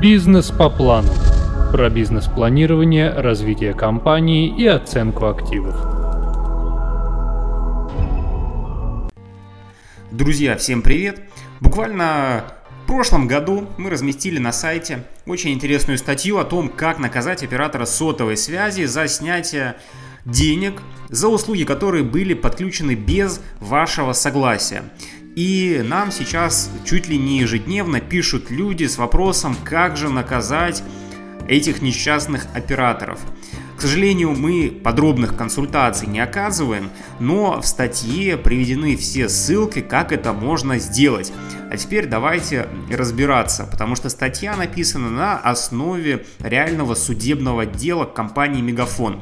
Бизнес по плану. Про бизнес-планирование, развитие компании и оценку активов. Друзья, всем привет! Буквально в прошлом году мы разместили на сайте очень интересную статью о том, как наказать оператора сотовой связи за снятие денег за услуги, которые были подключены без вашего согласия. И нам сейчас чуть ли не ежедневно пишут люди с вопросом, как же наказать этих несчастных операторов. К сожалению, мы подробных консультаций не оказываем, но в статье приведены все ссылки, как это можно сделать. А теперь давайте разбираться, потому что статья написана на основе реального судебного дела компании Мегафон.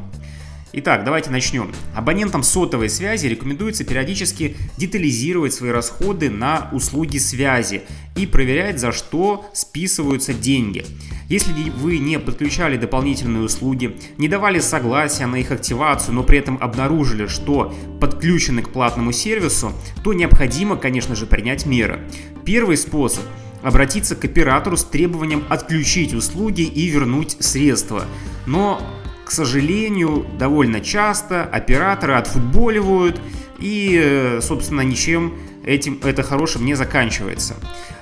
Итак, давайте начнем. Абонентам сотовой связи рекомендуется периодически детализировать свои расходы на услуги связи и проверять, за что списываются деньги. Если вы не подключали дополнительные услуги, не давали согласия на их активацию, но при этом обнаружили, что подключены к платному сервису, то необходимо, конечно же, принять меры. Первый способ обратиться к оператору с требованием отключить услуги и вернуть средства. Но к сожалению, довольно часто операторы отфутболивают и, э, собственно, ничем этим это хорошим не заканчивается.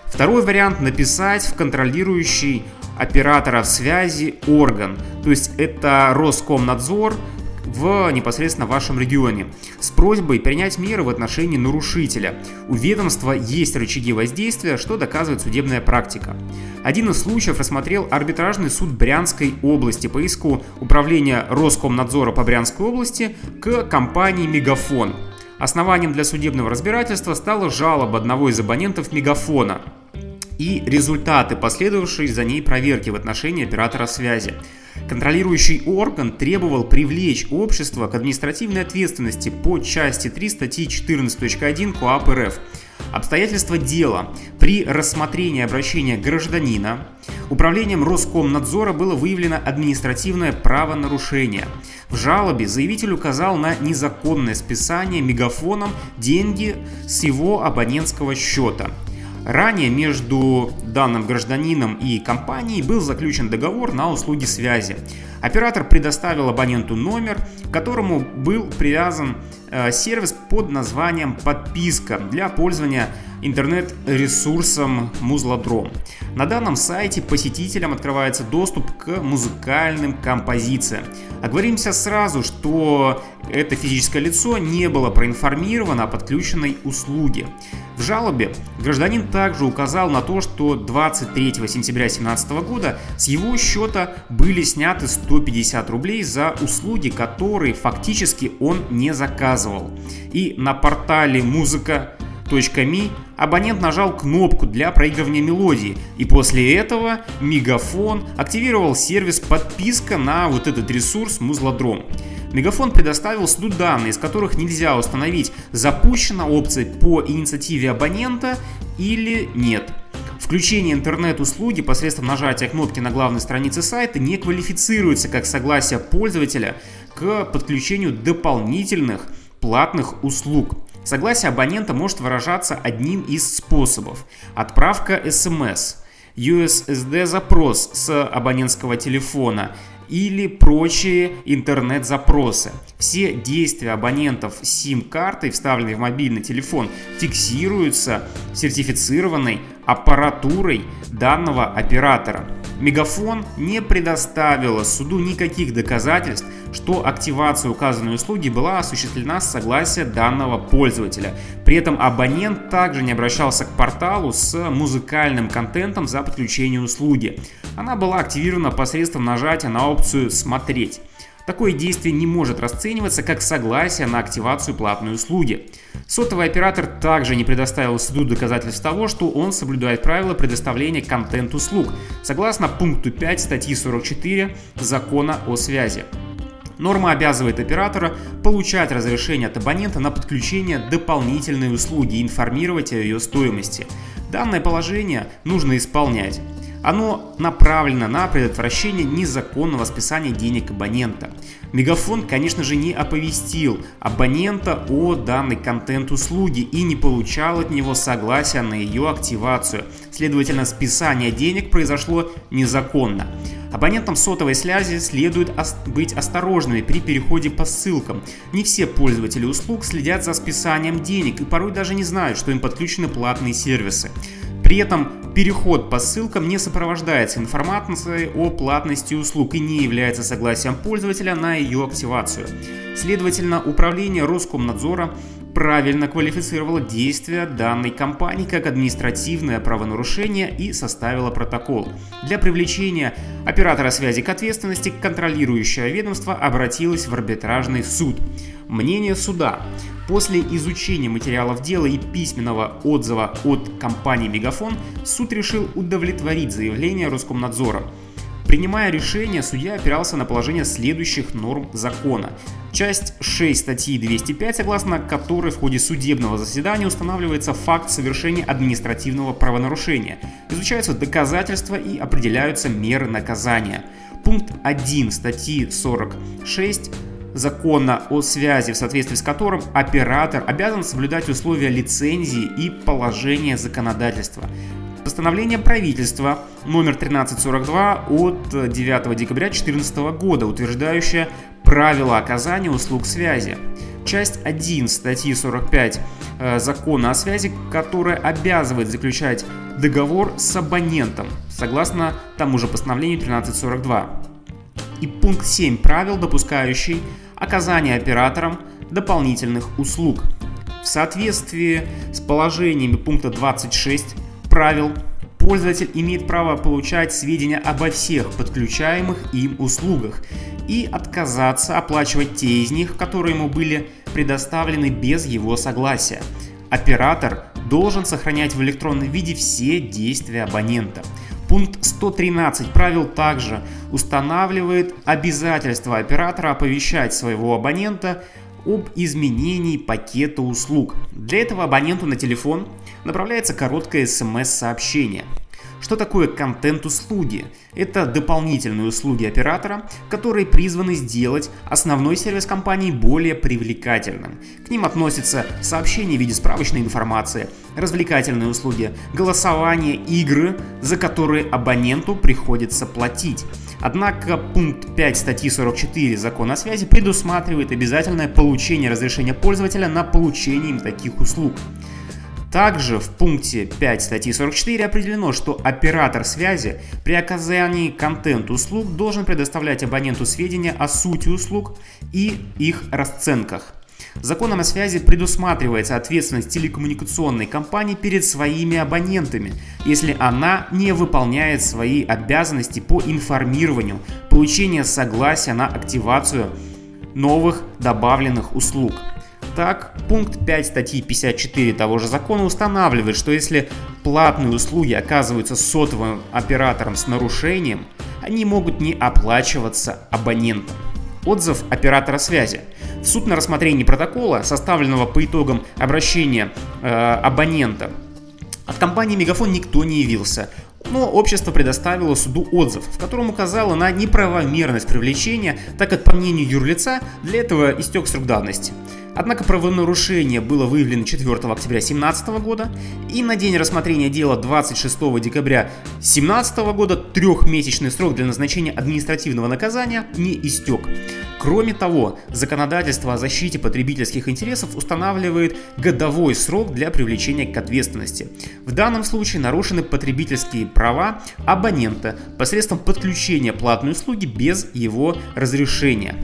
Второй вариант написать в контролирующий оператора связи орган. То есть это Роскомнадзор, в непосредственно вашем регионе с просьбой принять меры в отношении нарушителя. У ведомства есть рычаги воздействия, что доказывает судебная практика. Один из случаев рассмотрел арбитражный суд Брянской области по иску Управления Роскомнадзора по Брянской области к компании «Мегафон». Основанием для судебного разбирательства стала жалоба одного из абонентов «Мегафона», и результаты, последовавшие за ней проверки в отношении оператора связи. Контролирующий орган требовал привлечь общество к административной ответственности по части 3 статьи 14.1 КоАП РФ. Обстоятельства дела. При рассмотрении обращения гражданина управлением Роскомнадзора было выявлено административное правонарушение. В жалобе заявитель указал на незаконное списание мегафоном деньги с его абонентского счета – Ранее между данным гражданином и компанией был заключен договор на услуги связи. Оператор предоставил абоненту номер, к которому был привязан сервис под названием «Подписка» для пользования интернет-ресурсом Музлодром. На данном сайте посетителям открывается доступ к музыкальным композициям. Оговоримся сразу, что это физическое лицо не было проинформировано о подключенной услуге. В жалобе гражданин также указал на то, что 23 сентября 2017 года с его счета были сняты 150 рублей за услуги, которые фактически он не заказывал. И на портале музыка .ми абонент нажал кнопку для проигрывания мелодии, и после этого Мегафон активировал сервис подписка на вот этот ресурс Музлодром. Мегафон предоставил суду данные, из которых нельзя установить, запущена опция по инициативе абонента или нет. Включение интернет-услуги посредством нажатия кнопки на главной странице сайта не квалифицируется как согласие пользователя к подключению дополнительных платных услуг. Согласие абонента может выражаться одним из способов. Отправка смс, USSD-запрос с абонентского телефона или прочие интернет-запросы. Все действия абонентов с SIM-картой, вставленной в мобильный телефон, фиксируются сертифицированной аппаратурой данного оператора. Мегафон не предоставила суду никаких доказательств, что активация указанной услуги была осуществлена с согласия данного пользователя. При этом абонент также не обращался к порталу с музыкальным контентом за подключение услуги. Она была активирована посредством нажатия на опцию «Смотреть». Такое действие не может расцениваться как согласие на активацию платной услуги. Сотовый оператор также не предоставил суду доказательств того, что он соблюдает правила предоставления контент-услуг, согласно пункту 5 статьи 44 Закона о связи. Норма обязывает оператора получать разрешение от абонента на подключение дополнительной услуги и информировать о ее стоимости. Данное положение нужно исполнять. Оно направлено на предотвращение незаконного списания денег абонента. Мегафон, конечно же, не оповестил абонента о данной контент-услуги и не получал от него согласия на ее активацию. Следовательно, списание денег произошло незаконно. Абонентам сотовой связи следует быть осторожными при переходе по ссылкам. Не все пользователи услуг следят за списанием денег и порой даже не знают, что им подключены платные сервисы. При этом переход по ссылкам не сопровождается информацией о платности услуг и не является согласием пользователя на ее активацию. Следовательно, управление Роскомнадзора правильно квалифицировала действия данной компании как административное правонарушение и составила протокол. Для привлечения оператора связи к ответственности контролирующее ведомство обратилось в арбитражный суд. Мнение суда. После изучения материалов дела и письменного отзыва от компании «Мегафон» суд решил удовлетворить заявление Роскомнадзора. Принимая решение, судья опирался на положение следующих норм закона. Часть 6 статьи 205, согласно которой в ходе судебного заседания устанавливается факт совершения административного правонарушения, изучаются доказательства и определяются меры наказания. Пункт 1 статьи 46 закона о связи, в соответствии с которым оператор обязан соблюдать условия лицензии и положения законодательства. Постановление правительства номер 1342 от 9 декабря 2014 года, утверждающее правила оказания услуг связи. Часть 1 статьи 45 э, закона о связи, которая обязывает заключать договор с абонентом, согласно тому же постановлению 1342. И пункт 7 правил, допускающий оказание операторам дополнительных услуг. В соответствии с положениями пункта 26 правил пользователь имеет право получать сведения обо всех подключаемых им услугах и отказаться оплачивать те из них, которые ему были предоставлены без его согласия. Оператор должен сохранять в электронном виде все действия абонента. Пункт 113 правил также устанавливает обязательство оператора оповещать своего абонента об изменении пакета услуг. Для этого абоненту на телефон направляется короткое смс-сообщение. Что такое контент-услуги? Это дополнительные услуги оператора, которые призваны сделать основной сервис компании более привлекательным. К ним относятся сообщения в виде справочной информации, развлекательные услуги, голосование, игры, за которые абоненту приходится платить. Однако пункт 5 статьи 44 Закона о связи предусматривает обязательное получение разрешения пользователя на получение им таких услуг. Также в пункте 5 статьи 44 определено, что оператор связи при оказании контент-услуг должен предоставлять абоненту сведения о сути услуг и их расценках. Законом о связи предусматривается ответственность телекоммуникационной компании перед своими абонентами, если она не выполняет свои обязанности по информированию, получению согласия на активацию новых добавленных услуг – так, пункт 5 статьи 54 того же закона устанавливает, что если платные услуги оказываются сотовым оператором с нарушением, они могут не оплачиваться абонентам. Отзыв оператора связи. В суд на рассмотрение протокола, составленного по итогам обращения э, абонента, от компании Мегафон никто не явился. Но общество предоставило суду отзыв, в котором указало на неправомерность привлечения, так как, по мнению юрлица, для этого истек срок давности. Однако правонарушение было выявлено 4 октября 2017 года, и на день рассмотрения дела 26 декабря 2017 года трехмесячный срок для назначения административного наказания не истек. Кроме того, законодательство о защите потребительских интересов устанавливает годовой срок для привлечения к ответственности. В данном случае нарушены потребительские права абонента посредством подключения платной услуги без его разрешения.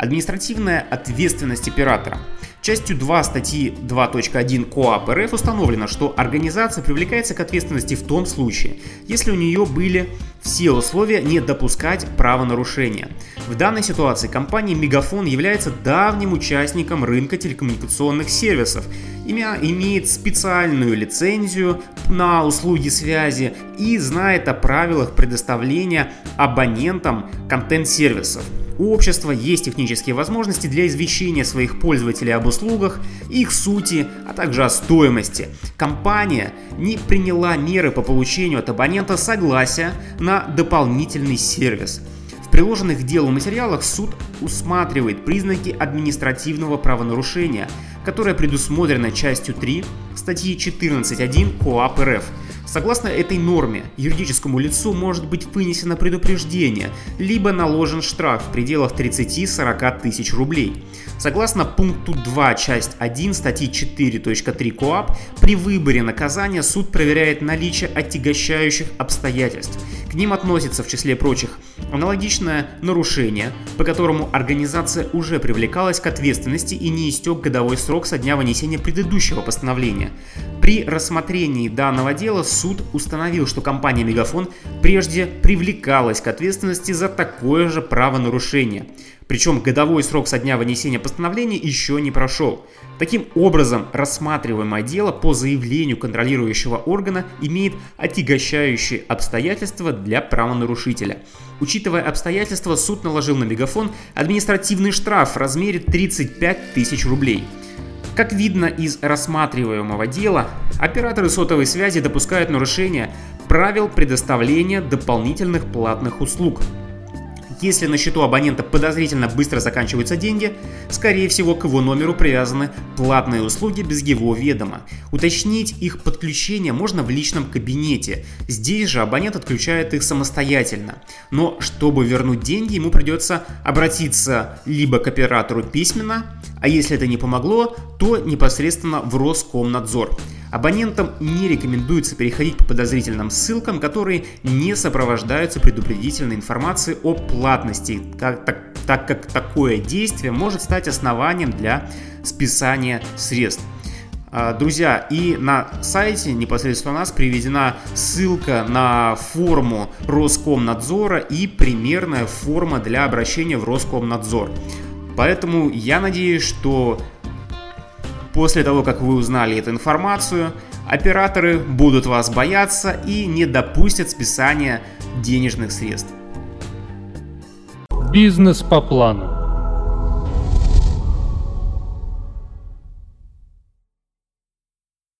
Административная ответственность оператора. Частью 2 статьи 2.1 КоАП РФ установлено, что организация привлекается к ответственности в том случае, если у нее были все условия не допускать правонарушения. В данной ситуации компания Мегафон является давним участником рынка телекоммуникационных сервисов, имеет специальную лицензию на услуги связи и знает о правилах предоставления абонентам контент-сервисов. Общества есть технические возможности для извещения своих пользователей об услугах, их сути, а также о стоимости. Компания не приняла меры по получению от абонента согласия на дополнительный сервис. В приложенных к делу материалах суд усматривает признаки административного правонарушения, которое предусмотрено частью 3 статьи 14.1 КоАП РФ – Согласно этой норме, юридическому лицу может быть вынесено предупреждение, либо наложен штраф в пределах 30-40 тысяч рублей. Согласно пункту 2, часть 1 статьи 4.3 КоАП, при выборе наказания суд проверяет наличие отягощающих обстоятельств. К ним относится, в числе прочих, аналогичное нарушение, по которому организация уже привлекалась к ответственности и не истек годовой срок со дня вынесения предыдущего постановления. При рассмотрении данного дела суд установил, что компания Мегафон прежде привлекалась к ответственности за такое же правонарушение. Причем годовой срок со дня вынесения постановления еще не прошел. Таким образом, рассматриваемое дело по заявлению контролирующего органа имеет отягощающие обстоятельства для правонарушителя. Учитывая обстоятельства, суд наложил на Мегафон административный штраф в размере 35 тысяч рублей. Как видно из рассматриваемого дела, операторы сотовой связи допускают нарушение правил предоставления дополнительных платных услуг – если на счету абонента подозрительно быстро заканчиваются деньги, скорее всего к его номеру привязаны платные услуги без его ведома. Уточнить их подключение можно в личном кабинете. Здесь же абонент отключает их самостоятельно. Но чтобы вернуть деньги, ему придется обратиться либо к оператору письменно, а если это не помогло, то непосредственно в Роскомнадзор. Абонентам не рекомендуется переходить по подозрительным ссылкам, которые не сопровождаются предупредительной информацией о платности, так, так, так как такое действие может стать основанием для списания средств. А, друзья, и на сайте непосредственно у нас приведена ссылка на форму Роскомнадзора и примерная форма для обращения в Роскомнадзор. Поэтому я надеюсь, что После того, как вы узнали эту информацию, операторы будут вас бояться и не допустят списания денежных средств. Бизнес по плану.